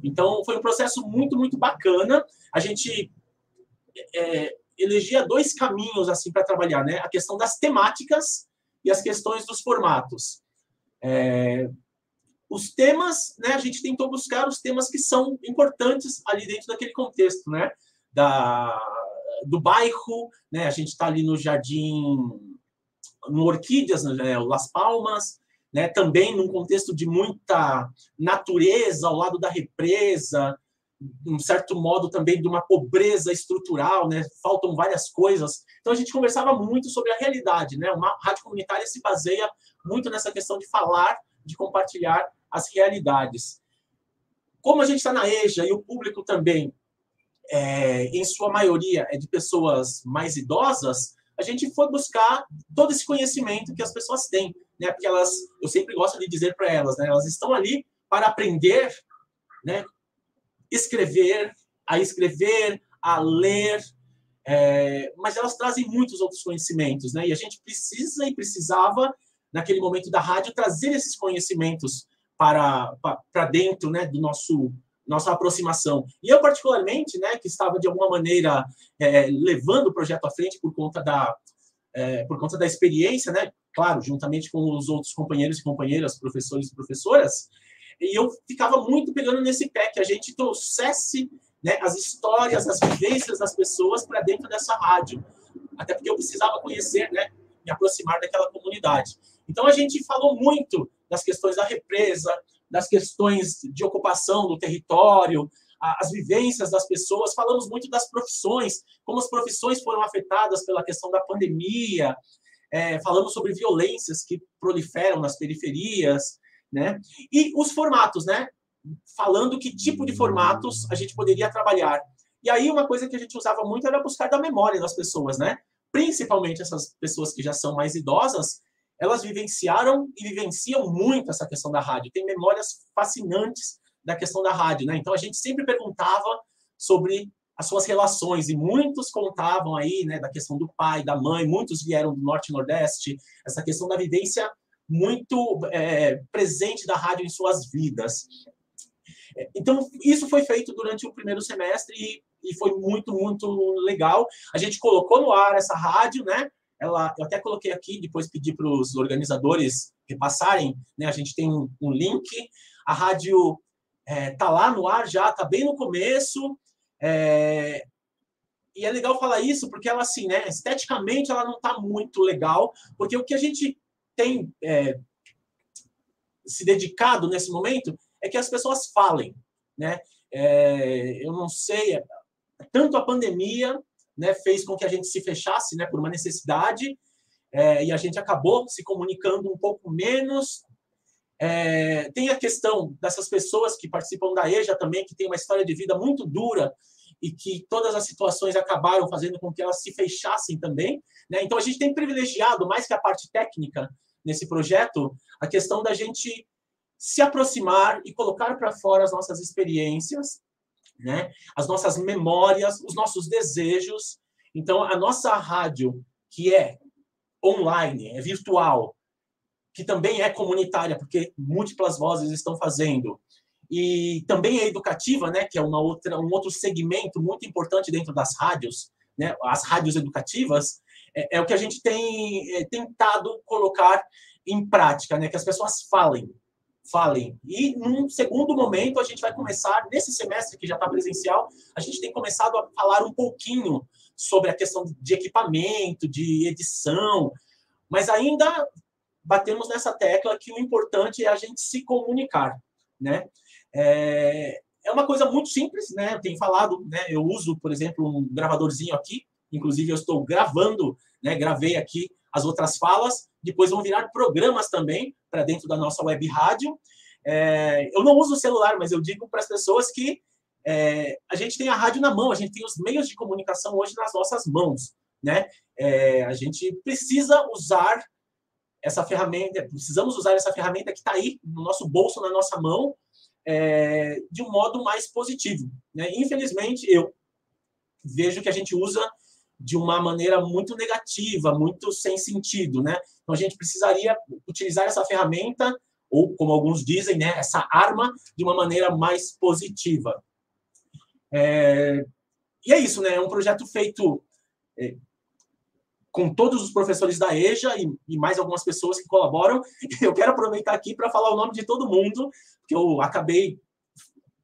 Então, foi um processo muito, muito bacana. A gente é, elegia dois caminhos assim para trabalhar, né? A questão das temáticas e as questões dos formatos. É, os temas, né? A gente tentou buscar os temas que são importantes ali dentro daquele contexto, né? Da, do bairro, né? A gente está ali no Jardim, no Orquídeas, né? Las Palmas, né? Também num contexto de muita natureza ao lado da represa, um certo modo também de uma pobreza estrutural, né? Faltam várias coisas. Então a gente conversava muito sobre a realidade, né? Uma rádio comunitária se baseia muito nessa questão de falar, de compartilhar as realidades. Como a gente está na EJA e o público também, é, em sua maioria, é de pessoas mais idosas, a gente foi buscar todo esse conhecimento que as pessoas têm, né? Porque elas, eu sempre gosto de dizer para elas, né? Elas estão ali para aprender, né? escrever, a escrever, a ler, é, mas elas trazem muitos outros conhecimentos, né? E a gente precisa e precisava, naquele momento da rádio, trazer esses conhecimentos para, para dentro né, do nosso nossa aproximação. E eu, particularmente, né, que estava, de alguma maneira, é, levando o projeto à frente por conta da, é, por conta da experiência, né, claro, juntamente com os outros companheiros e companheiras, professores e professoras, e eu ficava muito pegando nesse pé, que a gente trouxesse né, as histórias, as vivências das pessoas para dentro dessa rádio. Até porque eu precisava conhecer, né, me aproximar daquela comunidade. Então a gente falou muito das questões da represa, das questões de ocupação do território, as vivências das pessoas, falamos muito das profissões, como as profissões foram afetadas pela questão da pandemia, é, falamos sobre violências que proliferam nas periferias, né? E os formatos, né? Falando que tipo de formatos a gente poderia trabalhar. E aí uma coisa que a gente usava muito era buscar da memória das pessoas, né? Principalmente essas pessoas que já são mais idosas, elas vivenciaram e vivenciam muito essa questão da rádio. Tem memórias fascinantes da questão da rádio, né? Então a gente sempre perguntava sobre as suas relações, e muitos contavam aí, né, da questão do pai, da mãe, muitos vieram do Norte e Nordeste, essa questão da vivência muito é, presente da rádio em suas vidas. Então, isso foi feito durante o primeiro semestre e, e foi muito, muito legal. A gente colocou no ar essa rádio, né? Ela, eu até coloquei aqui, depois pedi para os organizadores repassarem, né? A gente tem um, um link. A rádio é, tá lá no ar já, tá bem no começo. É, e é legal falar isso porque ela, assim, né? Esteticamente, ela não tá muito legal, porque o que a gente tem é, se dedicado nesse momento é que as pessoas falem, né? É, eu não sei, tanto a pandemia né, fez com que a gente se fechasse né, por uma necessidade, é, e a gente acabou se comunicando um pouco menos. É, tem a questão dessas pessoas que participam da EJA também, que tem uma história de vida muito dura e que todas as situações acabaram fazendo com que elas se fechassem também. Né? Então, a gente tem privilegiado, mais que a parte técnica nesse projeto, a questão da gente se aproximar e colocar para fora as nossas experiências, né? As nossas memórias, os nossos desejos. Então, a nossa rádio, que é online, é virtual, que também é comunitária, porque múltiplas vozes estão fazendo, e também é educativa, né, que é uma outra, um outro segmento muito importante dentro das rádios, né, as rádios educativas, é, é o que a gente tem é, tentado colocar em prática, né, que as pessoas falem, falem. E, num segundo momento, a gente vai começar, nesse semestre que já está presencial, a gente tem começado a falar um pouquinho sobre a questão de equipamento, de edição, mas ainda batemos nessa tecla que o importante é a gente se comunicar, né? É, é uma coisa muito simples, né? Eu tenho falado, né? Eu uso, por exemplo, um gravadorzinho aqui, inclusive eu estou gravando, né? Gravei aqui as outras falas, depois vão virar programas também para dentro da nossa web rádio. É, eu não uso celular, mas eu digo para as pessoas que é, a gente tem a rádio na mão, a gente tem os meios de comunicação hoje nas nossas mãos, né? É, a gente precisa usar essa ferramenta, precisamos usar essa ferramenta que está aí no nosso bolso, na nossa mão, é, de um modo mais positivo. Né? Infelizmente, eu vejo que a gente usa de uma maneira muito negativa, muito sem sentido, né? Então a gente precisaria utilizar essa ferramenta ou, como alguns dizem, né, essa arma de uma maneira mais positiva. É... E é isso, né? É um projeto feito é, com todos os professores da EJA e, e, mais algumas pessoas que colaboram. Eu quero aproveitar aqui para falar o nome de todo mundo, que eu acabei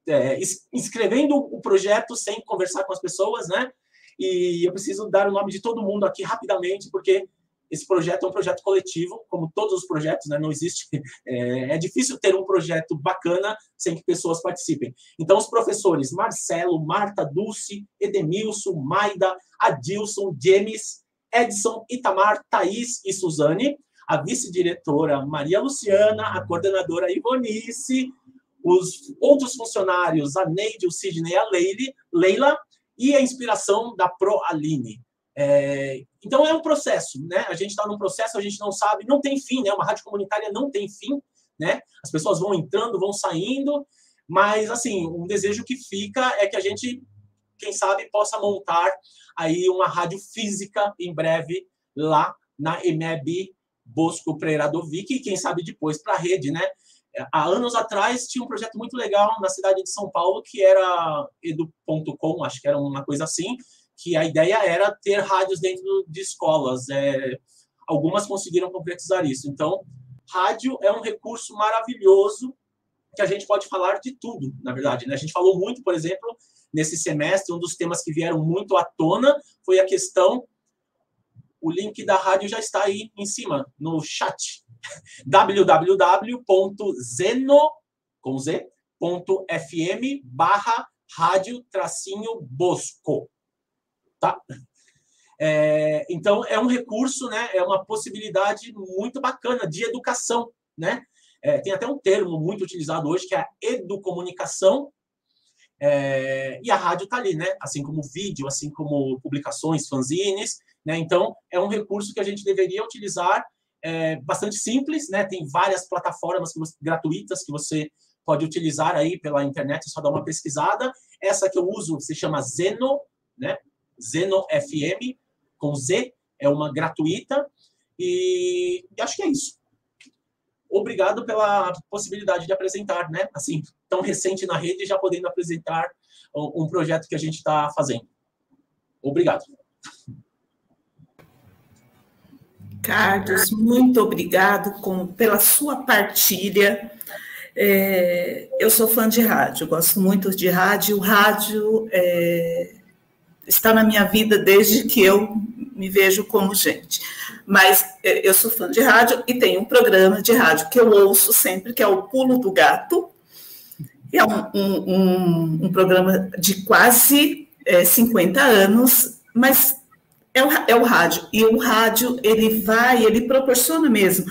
é, escrevendo o projeto sem conversar com as pessoas, né? E eu preciso dar o nome de todo mundo aqui rapidamente, porque esse projeto é um projeto coletivo, como todos os projetos, né? Não existe. É, é, difícil ter um projeto bacana sem que pessoas participem. Então, os professores Marcelo, Marta, Dulce, Edemilson, Maida, Adilson, James, Edson, Itamar, Thaís e Suzane, a vice-diretora Maria Luciana, a coordenadora Ivonice, os outros funcionários, a Neide, o Sidney a Leile, Leila, e a inspiração da Pro Aline. É, então é um processo, né? A gente está num processo, a gente não sabe, não tem fim, né? Uma rádio comunitária não tem fim, né? As pessoas vão entrando, vão saindo, mas assim, um desejo que fica é que a gente, quem sabe, possa montar aí uma rádio física em breve lá na EMEB Bosco Preradovic e quem sabe depois para a rede, né? Há anos atrás tinha um projeto muito legal na cidade de São Paulo que era edu.com, acho que era uma coisa assim, que a ideia era ter rádios dentro de escolas. É, algumas conseguiram concretizar isso. Então, rádio é um recurso maravilhoso que a gente pode falar de tudo, na verdade. Né? A gente falou muito, por exemplo, nesse semestre, um dos temas que vieram muito à tona foi a questão. O link da rádio já está aí em cima, no chat www.zeno.fm barra rádio tracinho bosco. Tá? É, então, é um recurso, né, é uma possibilidade muito bacana de educação. Né? É, tem até um termo muito utilizado hoje, que é a educomunicação, é, e a rádio está ali, né? assim como vídeo, assim como publicações, fanzines. Né? Então, é um recurso que a gente deveria utilizar é bastante simples, né? Tem várias plataformas gratuitas que você pode utilizar aí pela internet, é só dar uma pesquisada. Essa que eu uso se chama Zeno, né? Zeno FM, com Z, é uma gratuita. E, e acho que é isso. Obrigado pela possibilidade de apresentar, né? Assim, tão recente na rede, já podendo apresentar um projeto que a gente está fazendo. Obrigado. Carlos, muito obrigado com, pela sua partilha. É, eu sou fã de rádio, gosto muito de rádio. O rádio é, está na minha vida desde que eu me vejo como gente. Mas é, eu sou fã de rádio e tenho um programa de rádio que eu ouço sempre, que é o Pulo do Gato. É um, um, um, um programa de quase é, 50 anos, mas é o, é o rádio. E o rádio, ele vai, ele proporciona mesmo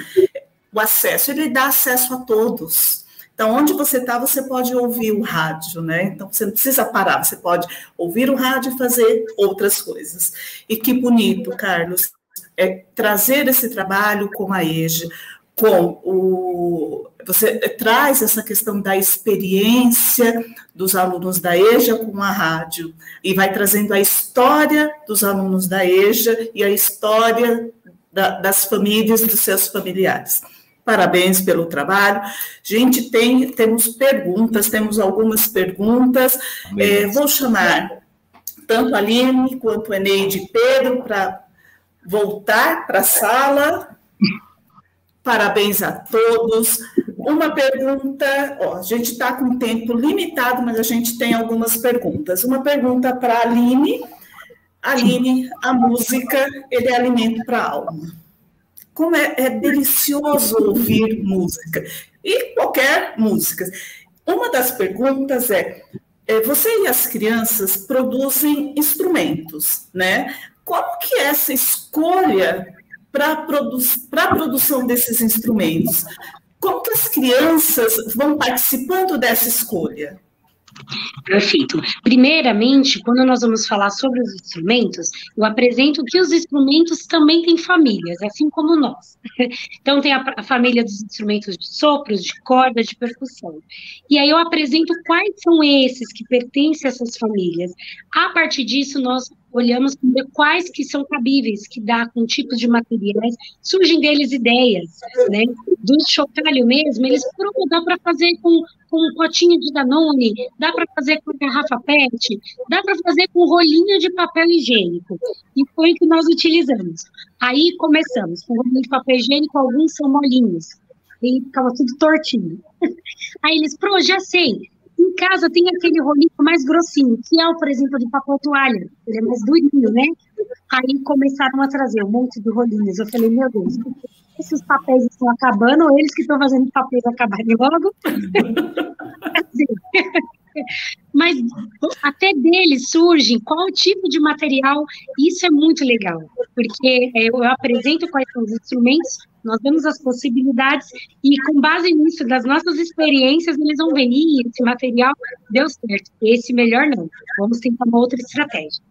o acesso, ele dá acesso a todos. Então, onde você está, você pode ouvir o rádio, né? Então, você não precisa parar, você pode ouvir o rádio e fazer outras coisas. E que bonito, Carlos, é trazer esse trabalho com a EJA, com o. Você traz essa questão da experiência dos alunos da EJA com a rádio, e vai trazendo a história dos alunos da EJA e a história da, das famílias, dos seus familiares. Parabéns pelo trabalho. Gente, tem, temos perguntas, temos algumas perguntas. É, vou chamar tanto a Aline quanto a Eneide e Pedro para voltar para a sala. Parabéns a todos. Uma pergunta, ó, a gente está com tempo limitado, mas a gente tem algumas perguntas. Uma pergunta para a Aline. Aline, a música, ele é alimento para a alma. Como é, é delicioso ouvir música, e qualquer música. Uma das perguntas é, é você e as crianças produzem instrumentos, né? Como que é essa escolha para produ a produção desses instrumentos? Como que as crianças vão participando dessa escolha? Perfeito. Primeiramente, quando nós vamos falar sobre os instrumentos, eu apresento que os instrumentos também têm famílias, assim como nós. Então, tem a, família dos instrumentos de sopros, de corda, de percussão. E aí eu apresento quais são esses que pertencem a essas famílias. A partir disso, nós olhamos quais que são cabíveis, que dá com tipos de materiais, surgem deles ideias, né? Do chocalho mesmo, eles pronto, dá para fazer com, com um potinho de Danone, dá para fazer com garrafa PET, dá para fazer com rolinho de papel higiênico. E foi o que nós utilizamos. Aí começamos com rolinho de papel higiênico, alguns são molinhos. E ficava tudo tortinho. Aí eles, pro, já sei, em casa tem aquele rolinho mais grossinho, que é o, por exemplo, de papel toalha. Ele é mais durinho, né? Aí começaram a trazer um monte de rolinhos. Eu falei, meu Deus, esses papéis estão acabando, ou eles que estão fazendo papéis acabarem logo? Mas até deles surgem qual tipo de material, isso é muito legal, porque é, eu apresento quais são os instrumentos, nós vemos as possibilidades, e com base nisso, das nossas experiências, eles vão venir, esse material deu certo, esse melhor não, vamos tentar uma outra estratégia.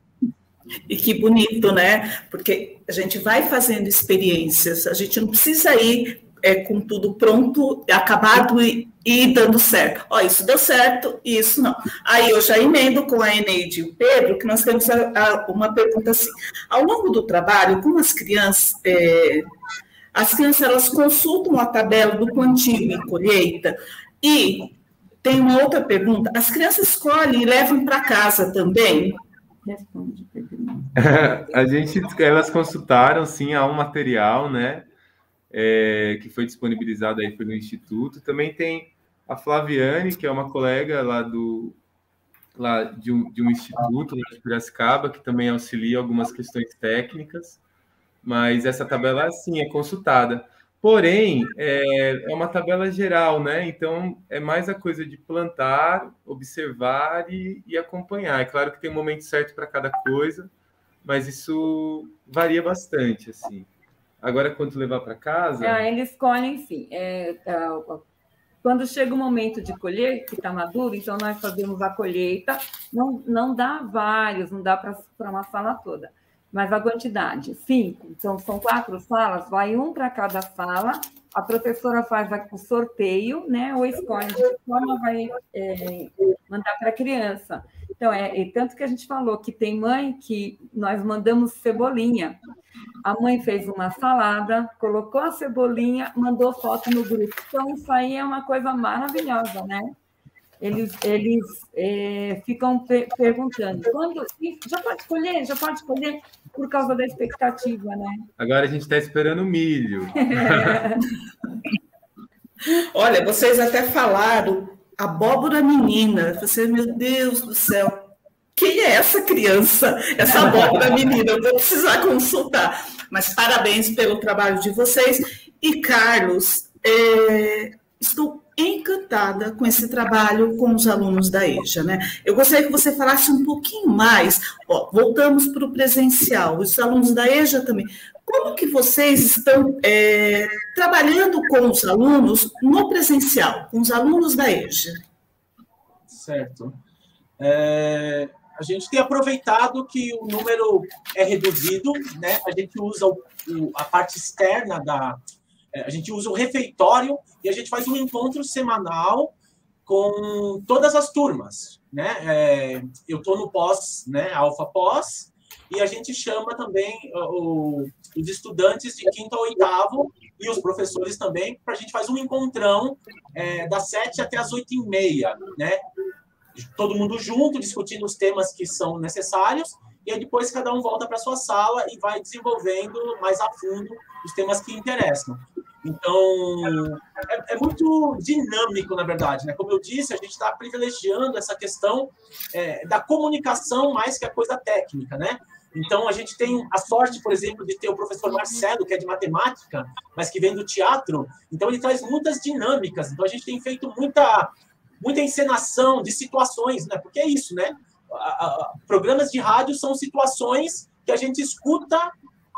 E que bonito, né? Porque a gente vai fazendo experiências, a gente não precisa ir é, com tudo pronto, acabado e, e dando certo. Ó, isso deu certo, isso não. Aí eu já emendo com a Eneide e o Pedro, que nós temos a, a, uma pergunta assim. Ao longo do trabalho, como as crianças, é, as crianças elas consultam a tabela do plantio e colheita, e tem uma outra pergunta, as crianças escolhem e levam para casa também? Responde, Pedro. a gente, elas consultaram, sim, há um material, né? É, que foi disponibilizado aí pelo Instituto. Também tem a Flaviane, que é uma colega lá do lá de um, de um instituto lá de Piracicaba, que também auxilia algumas questões técnicas, mas essa tabela, sim, é consultada. Porém, é, é uma tabela geral, né? Então, é mais a coisa de plantar, observar e, e acompanhar. É claro que tem um momento certo para cada coisa, mas isso varia bastante, assim. Agora, quando levar para casa. É, eles colhem, enfim. É, é, quando chega o momento de colher, que está maduro, então nós fazemos a colheita. Não, não dá vários, não dá para uma sala toda, mas a quantidade, cinco. Então, são quatro salas, vai um para cada sala. A professora faz o sorteio, né? Ou escolhe de forma vai é, mandar para a criança. Então, é, e tanto que a gente falou que tem mãe que nós mandamos cebolinha. A mãe fez uma salada, colocou a cebolinha, mandou foto no grupo. Então, isso aí é uma coisa maravilhosa, né? Eles, eles é, ficam pe perguntando, quando já pode escolher, já pode escolher, por causa da expectativa, né? Agora a gente está esperando milho. Olha, vocês até falaram abóbora menina. Você, meu Deus do céu, quem é essa criança, essa abóbora menina? Eu vou precisar consultar. Mas parabéns pelo trabalho de vocês. E, Carlos, é, estou encantada com esse trabalho com os alunos da EJA, né? Eu gostaria que você falasse um pouquinho mais. Ó, voltamos para o presencial. Os alunos da EJA também. Como que vocês estão é, trabalhando com os alunos no presencial, com os alunos da EJA? Certo. É, a gente tem aproveitado que o número é reduzido, né? A gente usa o, o, a parte externa da. É, a gente usa o refeitório e a gente faz um encontro semanal com todas as turmas, né? É, eu estou no pós, né? Alfa pós, e a gente chama também o, os estudantes de quinto a oitavo e os professores também, para a gente fazer um encontrão é, das sete até as oito e meia, né? Todo mundo junto, discutindo os temas que são necessários, e aí depois cada um volta para sua sala e vai desenvolvendo mais a fundo os temas que interessam. Então, é, é, muito dinâmico, na verdade. Né? Como eu disse, a gente está privilegiando essa questão é, da comunicação mais que a coisa técnica, né? Então, a gente tem a sorte, por exemplo, de ter o professor Marcelo, que é de matemática, mas que vem do teatro. Então, ele traz muitas dinâmicas. Então, a gente tem feito muita, muita encenação de situações, né? Porque é isso, né? programas de rádio são situações que a gente escuta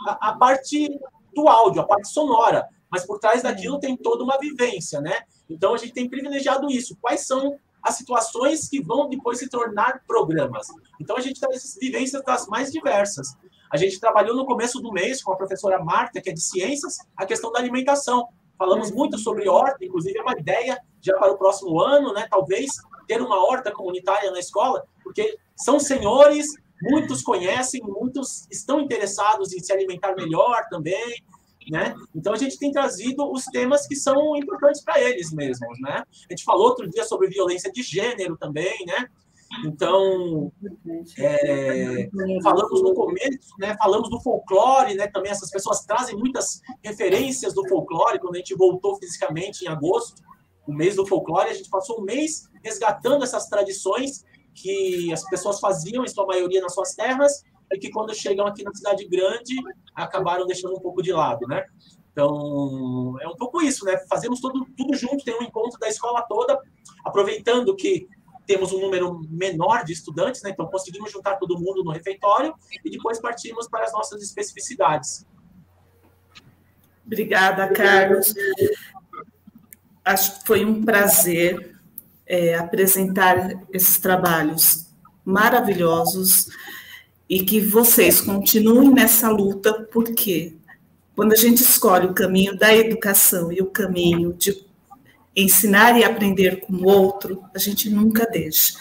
a, a parte do áudio, a parte sonora, mas por trás daquilo tem toda uma vivência, né? Então, a gente tem privilegiado isso. Quais são as situações que vão depois se tornar programas. Então, a gente traz vivências das mais diversas. A gente trabalhou no começo do mês com a professora Marta, que é de ciências, a questão da alimentação. Falamos muito sobre horta, inclusive é uma ideia já para o próximo ano, né? Talvez ter uma horta comunitária na escola, porque são senhores, muitos conhecem, muitos estão interessados em se alimentar melhor também, né? Então a gente tem trazido os temas que são importantes para eles mesmos, né? A gente falou outro dia sobre violência de gênero também, né? Então, é, falamos no começo, né? Falamos do folclore, né? Também essas pessoas trazem muitas referências do folclore quando a gente voltou fisicamente em agosto, o mês do folclore, a gente passou um mês resgatando essas tradições que as pessoas faziam, em sua maioria, nas suas terras, e que quando chegam aqui na cidade grande acabaram deixando um pouco de lado, né? Então, é um pouco isso, né? Fazemos tudo, tudo junto, tem um encontro da escola toda, aproveitando que temos um número menor de estudantes, né? Então, conseguimos juntar todo mundo no refeitório e depois partimos para as nossas especificidades. Obrigada, Carlos. Acho que foi um prazer é, apresentar esses trabalhos maravilhosos e que vocês continuem nessa luta, porque quando a gente escolhe o caminho da educação e o caminho de ensinar e aprender com o outro, a gente nunca deixa.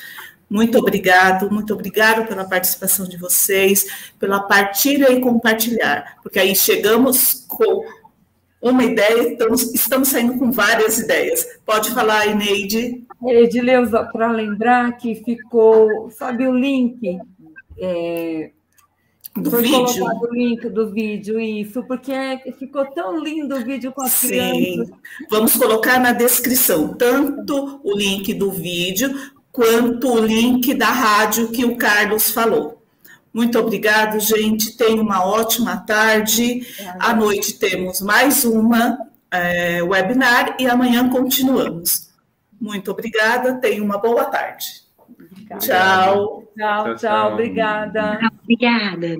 Muito obrigado, muito obrigado pela participação de vocês, pela partilha e compartilhar, porque aí chegamos com uma ideia, estamos, estamos saindo com várias ideias. Pode falar, Ineide. Edileuza, para lembrar que ficou, sabe o link é, do foi vídeo. o link do vídeo, isso, porque ficou tão lindo o vídeo com as Sim. crianças. Vamos colocar na descrição tanto o link do vídeo quanto o link da rádio que o Carlos falou. Muito obrigado, gente. Tenha uma ótima tarde. É, à noite temos mais uma é, webinar e amanhã continuamos. Muito obrigada. Tenha uma boa tarde. Tchau. Tchau, tchau. Obrigada. Obrigada.